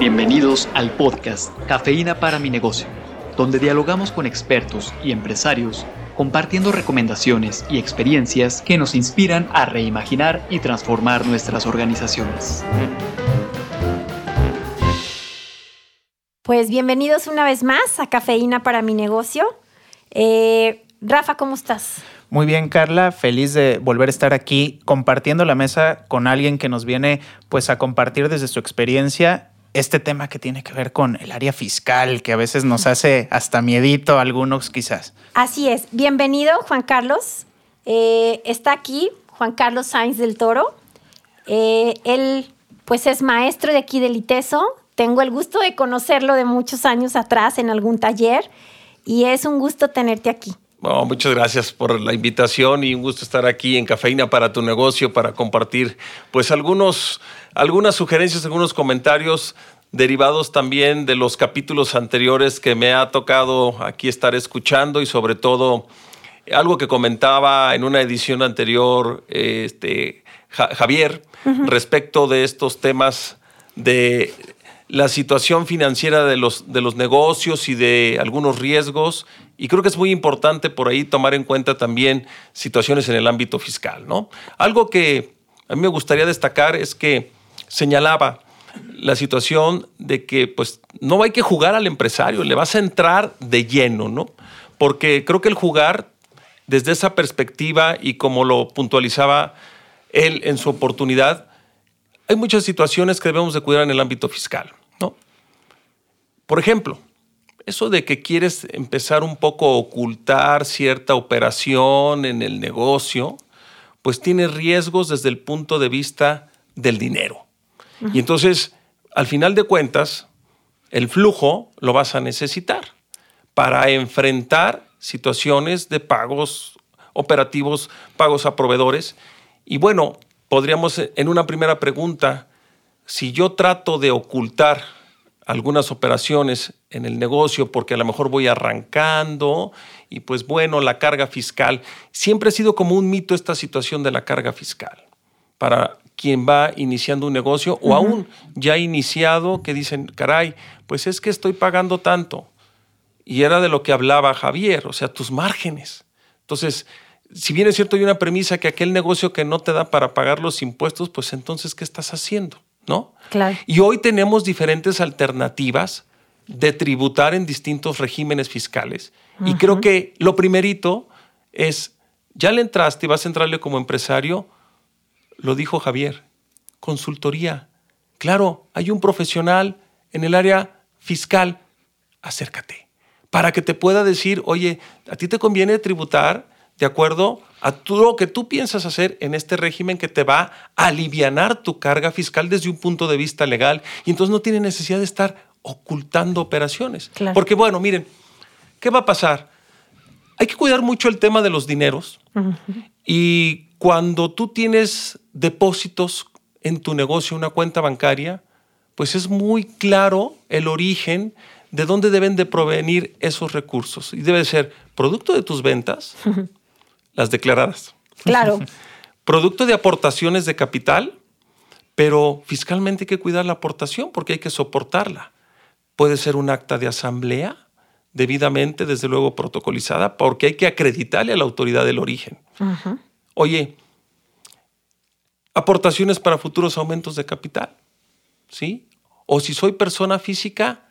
Bienvenidos al podcast Cafeína para mi negocio, donde dialogamos con expertos y empresarios compartiendo recomendaciones y experiencias que nos inspiran a reimaginar y transformar nuestras organizaciones. Pues bienvenidos una vez más a Cafeína para mi negocio. Eh, Rafa, ¿cómo estás? Muy bien, Carla, feliz de volver a estar aquí compartiendo la mesa con alguien que nos viene pues a compartir desde su experiencia este tema que tiene que ver con el área fiscal, que a veces nos hace hasta miedito a algunos quizás. Así es. Bienvenido, Juan Carlos. Eh, está aquí Juan Carlos Sainz del Toro. Eh, él pues es maestro de aquí del ITESO. Tengo el gusto de conocerlo de muchos años atrás en algún taller y es un gusto tenerte aquí. Muchas gracias por la invitación y un gusto estar aquí en Cafeína para tu negocio para compartir pues algunos algunas sugerencias, algunos comentarios derivados también de los capítulos anteriores que me ha tocado aquí estar escuchando y sobre todo algo que comentaba en una edición anterior este, Javier respecto de estos temas de la situación financiera de los, de los negocios y de algunos riesgos. Y creo que es muy importante por ahí tomar en cuenta también situaciones en el ámbito fiscal. ¿no? Algo que a mí me gustaría destacar es que señalaba la situación de que pues no hay que jugar al empresario, le vas a entrar de lleno, ¿no? Porque creo que el jugar desde esa perspectiva y como lo puntualizaba él en su oportunidad, hay muchas situaciones que debemos de cuidar en el ámbito fiscal, ¿no? Por ejemplo, eso de que quieres empezar un poco a ocultar cierta operación en el negocio, pues tiene riesgos desde el punto de vista del dinero. Y entonces, al final de cuentas, el flujo lo vas a necesitar para enfrentar situaciones de pagos operativos, pagos a proveedores. Y bueno, podríamos en una primera pregunta, si yo trato de ocultar algunas operaciones en el negocio porque a lo mejor voy arrancando y pues bueno, la carga fiscal, siempre ha sido como un mito esta situación de la carga fiscal. Para quien va iniciando un negocio o aún ya iniciado que dicen, caray, pues es que estoy pagando tanto. Y era de lo que hablaba Javier, o sea, tus márgenes. Entonces, si bien es cierto, hay una premisa que aquel negocio que no te da para pagar los impuestos, pues entonces, ¿qué estás haciendo? ¿No? Claro. Y hoy tenemos diferentes alternativas de tributar en distintos regímenes fiscales. Y creo que lo primerito es, ya le entraste y vas a entrarle como empresario, lo dijo Javier, consultoría. Claro, hay un profesional en el área fiscal, acércate, para que te pueda decir, oye, a ti te conviene tributar de acuerdo a todo lo que tú piensas hacer en este régimen que te va a alivianar tu carga fiscal desde un punto de vista legal y entonces no tiene necesidad de estar ocultando operaciones. Porque bueno, miren, ¿qué va a pasar? Hay que cuidar mucho el tema de los dineros y cuando tú tienes depósitos en tu negocio, una cuenta bancaria, pues es muy claro el origen de dónde deben de provenir esos recursos. Y debe ser producto de tus ventas, las declaradas. Claro. producto de aportaciones de capital, pero fiscalmente hay que cuidar la aportación porque hay que soportarla. Puede ser un acta de asamblea, debidamente, desde luego, protocolizada, porque hay que acreditarle a la autoridad del origen. Oye, aportaciones para futuros aumentos de capital, ¿sí? O si soy persona física,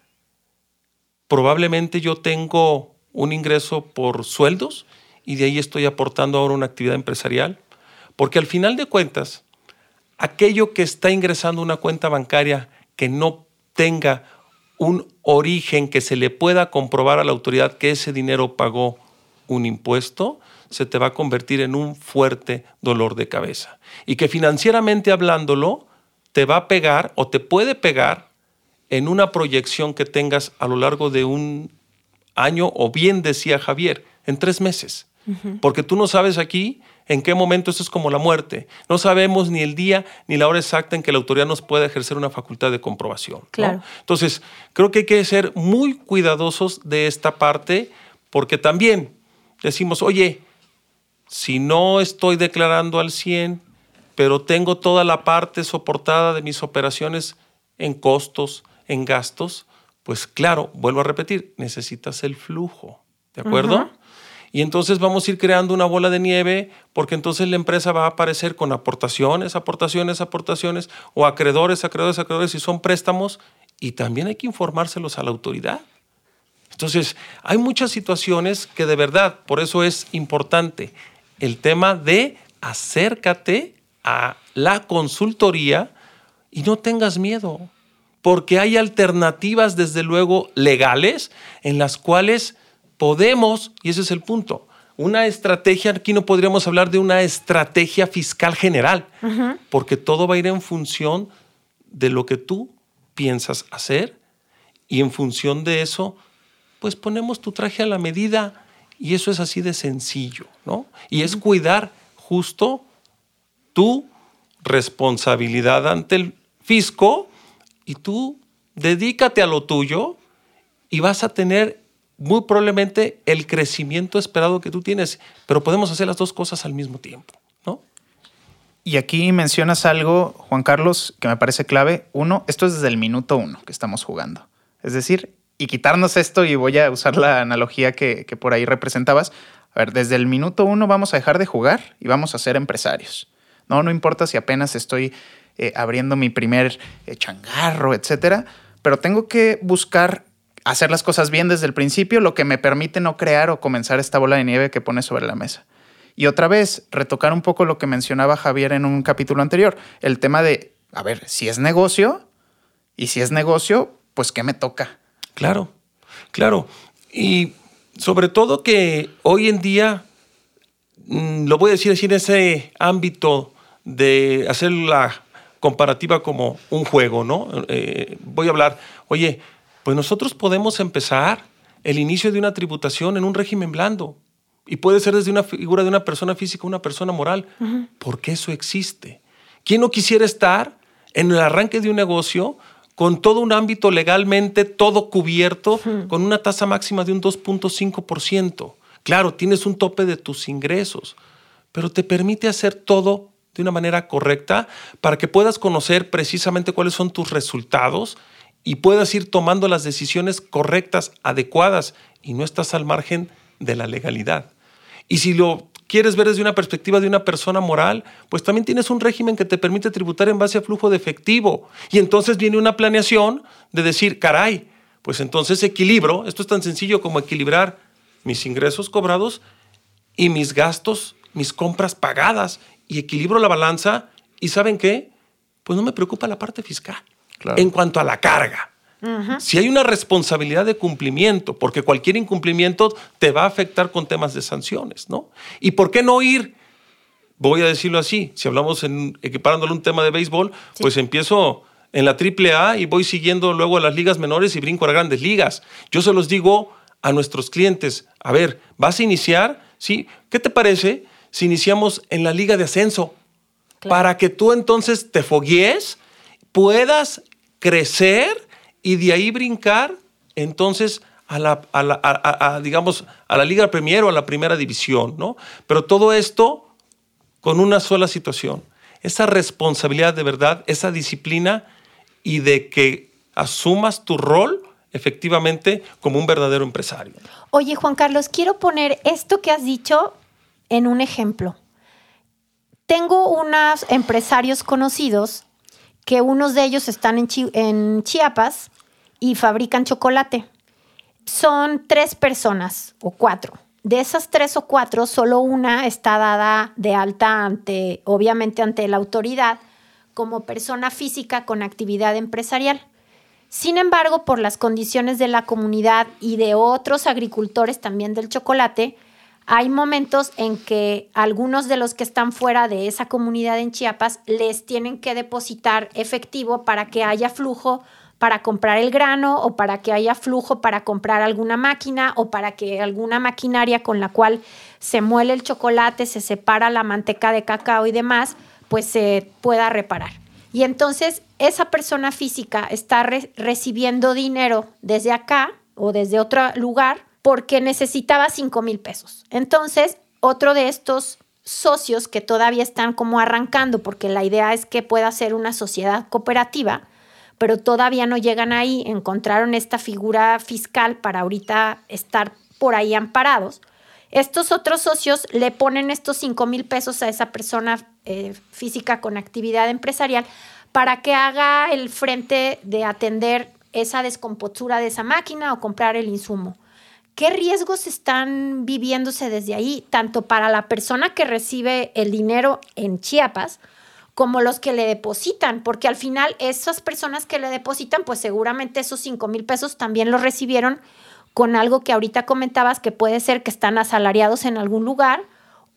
probablemente yo tengo un ingreso por sueldos y de ahí estoy aportando ahora una actividad empresarial, porque al final de cuentas, aquello que está ingresando una cuenta bancaria que no tenga un origen que se le pueda comprobar a la autoridad que ese dinero pagó un impuesto, se te va a convertir en un fuerte dolor de cabeza. Y que financieramente hablándolo, te va a pegar o te puede pegar en una proyección que tengas a lo largo de un año o bien decía Javier, en tres meses. Porque tú no sabes aquí en qué momento esto es como la muerte. No sabemos ni el día ni la hora exacta en que la autoridad nos pueda ejercer una facultad de comprobación. Claro. Entonces, creo que hay que ser muy cuidadosos de esta parte porque también decimos, oye, si no estoy declarando al 100, pero tengo toda la parte soportada de mis operaciones en costos, en gastos, pues claro, vuelvo a repetir, necesitas el flujo, ¿de acuerdo? Y entonces vamos a ir creando una bola de nieve porque entonces la empresa va a aparecer con aportaciones, aportaciones, aportaciones, o acreedores, acreedores, acreedores, y son préstamos, y también hay que informárselos a la autoridad. Entonces, hay muchas situaciones que de verdad, por eso es importante el tema de acércate a la consultoría y no tengas miedo, porque hay alternativas, desde luego, legales en las cuales podemos, y ese es el punto, una estrategia, aquí no podríamos hablar de una estrategia fiscal general, porque todo va a ir en función de lo que tú piensas hacer y en función de eso, pues ponemos tu traje a la medida y eso es así de sencillo, ¿no? Y es cuidar justo tu responsabilidad ante el fisco y tú dedícate a lo tuyo y vas a tener muy probablemente el crecimiento esperado que tú tienes, pero podemos hacer las dos cosas al mismo tiempo, ¿no? Y aquí mencionas algo, Juan Carlos, que me parece clave. Uno, esto es desde el minuto uno que estamos jugando. Es decir, y quitarnos esto, y voy a usar la analogía que, que por ahí representabas. A ver, desde el minuto uno vamos a dejar de jugar y vamos a ser empresarios. No, no importa si apenas estoy eh, abriendo mi primer eh, changarro, etcétera, pero tengo que buscar hacer las cosas bien desde el principio, lo que me permite no crear o comenzar esta bola de nieve que pone sobre la mesa. Y otra vez, retocar un poco lo que mencionaba Javier en un capítulo anterior, el tema de, a ver, si es negocio, y si es negocio, pues ¿qué me toca? Claro, claro. Y sobre todo que hoy en día, mm, lo voy a decir así, en ese ámbito de hacer la comparativa como un juego, ¿no? Eh, voy a hablar, oye, pues nosotros podemos empezar el inicio de una tributación en un régimen blando. Y puede ser desde una figura de una persona física a una persona moral, porque eso existe. ¿Quién no quisiera estar en el arranque de un negocio con todo un ámbito legalmente, todo cubierto, con una tasa máxima de un 2.5%? Claro, tienes un tope de tus ingresos, pero te permite hacer todo de una manera correcta para que puedas conocer precisamente cuáles son tus resultados y puedas ir tomando las decisiones correctas, adecuadas y no estás al margen de la legalidad. Y si lo quieres ver desde una perspectiva de una persona moral, pues también tienes un régimen que te permite tributar en base a flujo de efectivo. Y entonces viene una planeación de decir, caray, pues entonces equilibro, esto es tan sencillo como equilibrar mis ingresos cobrados y mis gastos, mis compras pagadas, y equilibro la balanza y ¿saben qué? Pues no me preocupa la parte fiscal en cuanto a la carga. Si hay una responsabilidad de cumplimiento, porque cualquier incumplimiento te va a afectar con temas de sanciones, ¿no? ¿Y por qué no ir? Voy a decirlo así, si hablamos en equiparándole un tema de béisbol, pues empiezo en la AAA y voy siguiendo luego a las ligas menores y brinco a las grandes ligas. Yo se los digo a nuestros clientes, a ver, vas a iniciar, ¿sí? ¿Qué te parece si iniciamos en la liga de ascenso? Para que tú entonces te foguees, puedas crecer y de ahí brincar entonces a la, digamos, a la Liga Premier o a la Primera División, ¿no? Pero todo esto con una sola situación, esa responsabilidad de verdad, esa disciplina y de que asumas tu rol efectivamente como un verdadero empresario. Oye, Juan Carlos, quiero poner esto que has dicho en un ejemplo. Tengo unos empresarios conocidos que unos de ellos están en, Chiapas y fabrican chocolate. Son tres personas o cuatro. De esas tres o cuatro, solo una está dada de alta ante, obviamente ante la autoridad, como persona física con actividad empresarial. Sin embargo, por las condiciones de la comunidad y de otros agricultores también del chocolate, hay momentos en que algunos de los que están fuera de esa comunidad en Chiapas les tienen que depositar efectivo para que haya flujo para comprar el grano o para que haya flujo para comprar alguna máquina o para que alguna maquinaria con la cual se muele el chocolate, se separa la manteca de cacao y demás, pues se pueda reparar. Y entonces esa persona física está recibiendo dinero desde acá o desde otro lugar porque necesitaba 5 mil pesos. Entonces, otro de estos socios que todavía están como arrancando, porque la idea es que pueda ser una sociedad cooperativa, pero todavía no llegan ahí, encontraron esta figura fiscal para ahorita estar por ahí amparados. Estos otros socios le ponen estos 5 mil pesos a esa persona eh, física con actividad empresarial para que haga el frente de atender esa descompostura de esa máquina o comprar el insumo. ¿Qué riesgos están viviéndose desde ahí, tanto para la persona que recibe el dinero en Chiapas, como los que le depositan, porque al final esas personas que le depositan, pues seguramente esos 5 mil pesos también los recibieron con algo que ahorita comentabas que puede ser que están asalariados en algún lugar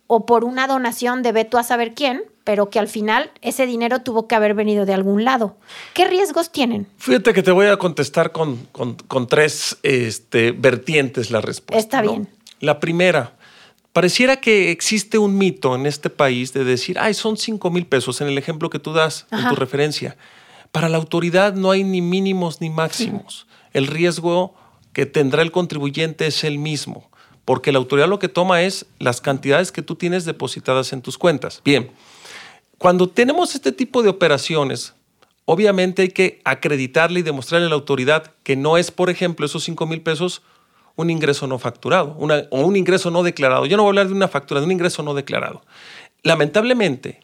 o por una donación de veto a saber quién, pero que al final ese dinero tuvo que haber venido de algún lado. ¿Qué riesgos tienen? Fíjate que te voy a contestar con, con, tres este, vertientes la respuesta. Está bien. La primera, Pareciera que existe un mito en este país de decir, ay, son 5 mil pesos en el ejemplo que tú das en tu referencia. Para la autoridad no hay ni mínimos ni máximos. El riesgo que tendrá el contribuyente es el mismo, porque la autoridad lo que toma es las cantidades que tú tienes depositadas en tus cuentas. Bien, cuando tenemos este tipo de operaciones, obviamente hay que acreditarle y demostrarle a la autoridad que no es, por ejemplo, esos 5 mil pesos un ingreso no facturado o un ingreso no declarado. Yo no voy a hablar de una factura, de un ingreso no declarado. Lamentablemente,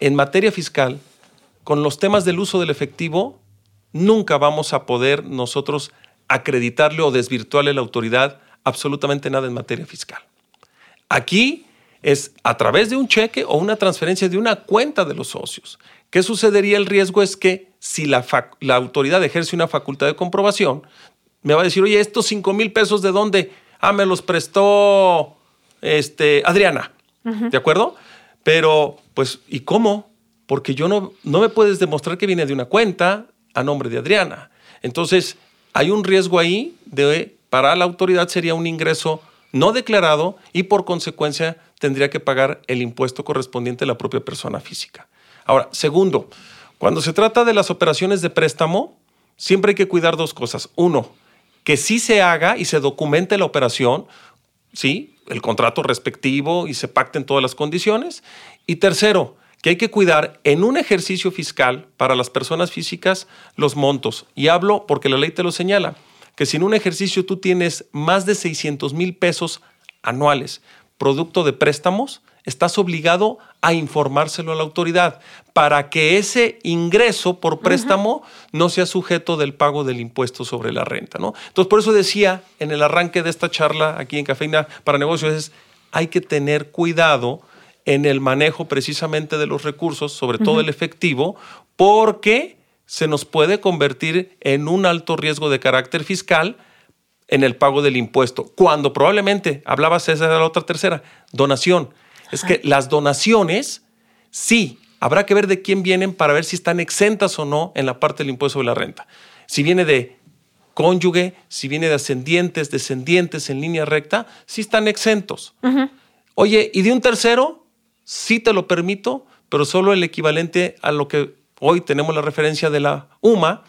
en materia fiscal, con los temas del uso del efectivo, nunca vamos a poder nosotros acreditarle o desvirtuarle a la autoridad absolutamente nada en materia fiscal. Aquí es a través de un cheque o una transferencia de una cuenta de los socios. ¿Qué sucedería? El riesgo es que si la, la autoridad ejerce una facultad de comprobación, me va a decir, oye, estos 5 mil pesos de dónde? Ah, me los prestó este, Adriana. ¿De acuerdo? Pero, pues, ¿y cómo? Porque yo no, no me puedes demostrar que viene de una cuenta a nombre de Adriana. Entonces, hay un riesgo ahí de, para la autoridad sería un ingreso no declarado y por consecuencia tendría que pagar el impuesto correspondiente a la propia persona física. Ahora, segundo, cuando se trata de las operaciones de préstamo, siempre hay que cuidar dos cosas. Uno, que sí se haga y se documente la operación, ¿sí? el contrato respectivo y se pacten todas las condiciones. Y tercero, que hay que cuidar en un ejercicio fiscal para las personas físicas los montos. Y hablo porque la ley te lo señala, que si en un ejercicio tú tienes más de 600 mil pesos anuales producto de préstamos, estás obligado a informárselo a la autoridad para que ese ingreso por préstamo no sea sujeto del pago del impuesto sobre la renta. ¿no? Entonces, por eso decía en el arranque de esta charla aquí en Cafeína para Negocios, es, hay que tener cuidado en el manejo precisamente de los recursos, sobre todo el efectivo, porque se nos puede convertir en un alto riesgo de carácter fiscal en el pago del impuesto, cuando probablemente, hablaba César de la otra tercera, donación es que las donaciones, sí, habrá que ver de quién vienen para ver si están exentas o no en la parte del impuesto sobre la renta. Si viene de cónyuge, si viene de ascendientes, descendientes en línea recta, sí están exentos. Oye, ¿y de un tercero? Sí te lo permito, pero solo el equivalente a lo que hoy tenemos la referencia de la UMA,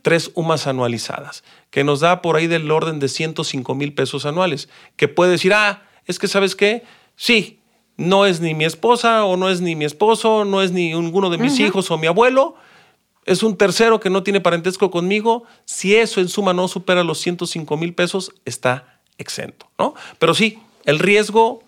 tres UMAs anualizadas, que nos da por ahí del orden de 105 mil pesos anuales, que puede decir, ah, es que sabes qué, sí, no es ni mi esposa o no es ni mi esposo, no es ni ninguno de mis hijos o mi abuelo, es un tercero que no tiene parentesco conmigo, si eso en suma no supera los 105 mil pesos, está exento, ¿no? Pero sí, el riesgo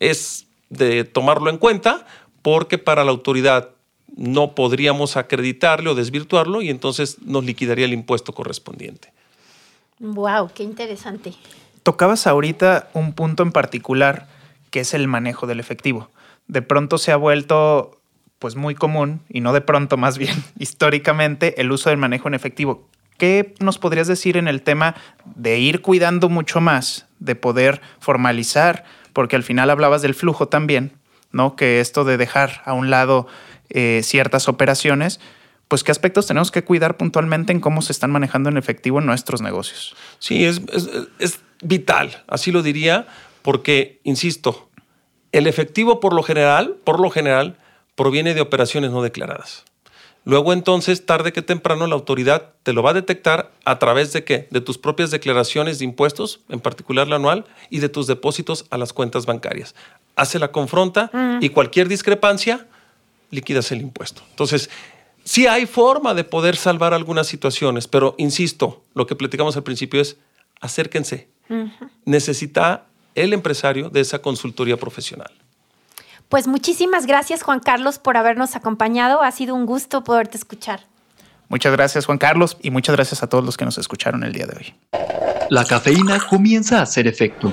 es de tomarlo en cuenta porque para la autoridad no podríamos acreditarle o desvirtuarlo y entonces nos liquidaría el impuesto correspondiente. Wow, qué interesante. Tocabas ahorita un punto en particular que es el manejo del efectivo. De pronto se ha vuelto pues muy común, y no de pronto más bien históricamente, el uso del manejo en efectivo. ¿Qué nos podrías decir en el tema de ir cuidando mucho más, de poder formalizar? Porque al final hablabas del flujo también, ¿no? Que esto de dejar a un lado eh, ciertas operaciones, pues qué aspectos tenemos que cuidar puntualmente en cómo se están manejando en efectivo nuestros negocios. Sí, es, es vital, así lo diría, porque, insisto, el efectivo por lo general, por lo general, proviene de operaciones no declaradas. Luego entonces, tarde que temprano, la autoridad te lo va a detectar a través de qué? De tus propias declaraciones de impuestos, en particular la anual, y de tus depósitos a las cuentas bancarias. Hace la confronta y cualquier discrepancia, liquidas el impuesto. Entonces, sí hay forma de poder salvar algunas situaciones, pero insisto, lo que platicamos al principio es acérquense. Necesita el empresario de esa consultoría profesional. Pues muchísimas gracias Juan Carlos por habernos acompañado. Ha sido un gusto poderte escuchar. Muchas gracias Juan Carlos y muchas gracias a todos los que nos escucharon el día de hoy. La cafeína comienza a hacer efecto.